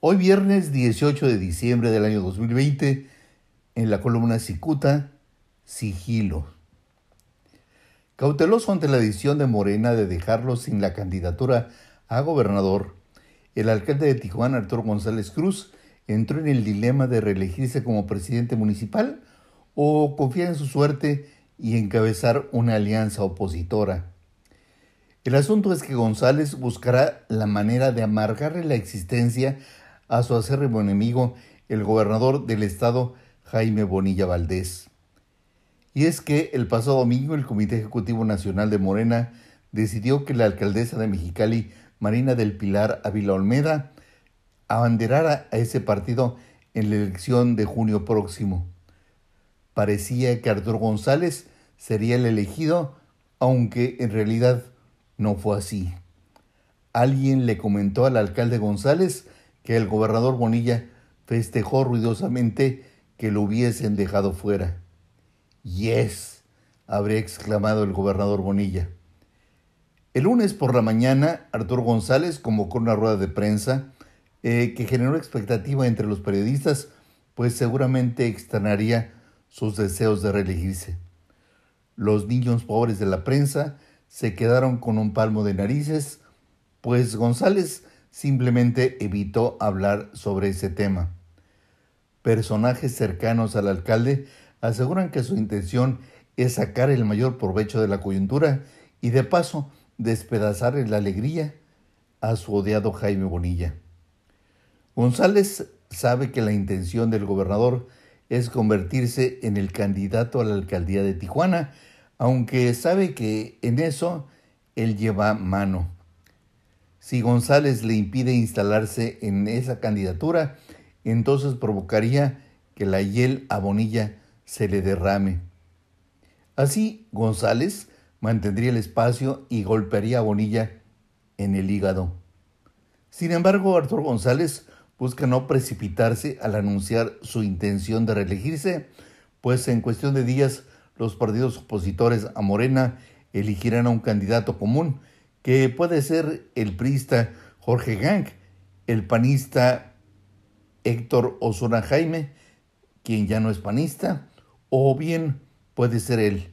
Hoy viernes 18 de diciembre del año 2020, en la columna Cicuta, Sigilo. Cauteloso ante la decisión de Morena de dejarlo sin la candidatura a gobernador, el alcalde de Tijuana, Arturo González Cruz, entró en el dilema de reelegirse como presidente municipal o confiar en su suerte y encabezar una alianza opositora. El asunto es que González buscará la manera de amargarle la existencia a su acérrimo enemigo, el gobernador del estado, Jaime Bonilla Valdés. Y es que el pasado domingo el Comité Ejecutivo Nacional de Morena decidió que la alcaldesa de Mexicali, Marina del Pilar Ávila Olmeda, abanderara a ese partido en la elección de junio próximo. Parecía que Arturo González sería el elegido, aunque en realidad no fue así. Alguien le comentó al alcalde González que el gobernador Bonilla festejó ruidosamente que lo hubiesen dejado fuera. Yes, habría exclamado el gobernador Bonilla. El lunes por la mañana, Arturo González convocó una rueda de prensa eh, que generó expectativa entre los periodistas, pues seguramente externaría sus deseos de reelegirse. Los niños pobres de la prensa se quedaron con un palmo de narices, pues González simplemente evitó hablar sobre ese tema. Personajes cercanos al alcalde aseguran que su intención es sacar el mayor provecho de la coyuntura y de paso despedazar la alegría a su odiado Jaime Bonilla. González sabe que la intención del gobernador es convertirse en el candidato a la alcaldía de Tijuana, aunque sabe que en eso él lleva mano. Si González le impide instalarse en esa candidatura, entonces provocaría que la hiel a Bonilla se le derrame. Así, González mantendría el espacio y golpearía a Bonilla en el hígado. Sin embargo, Arturo González busca no precipitarse al anunciar su intención de reelegirse, pues en cuestión de días los partidos opositores a Morena elegirán a un candidato común, que puede ser el priista Jorge Gang, el panista Héctor Osuna Jaime, quien ya no es panista, o bien puede ser él.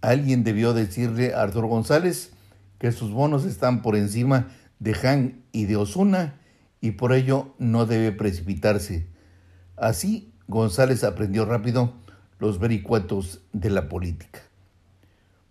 Alguien debió decirle a Arturo González que sus bonos están por encima de Han y de Osuna y por ello no debe precipitarse. Así, González aprendió rápido los vericuetos de la política.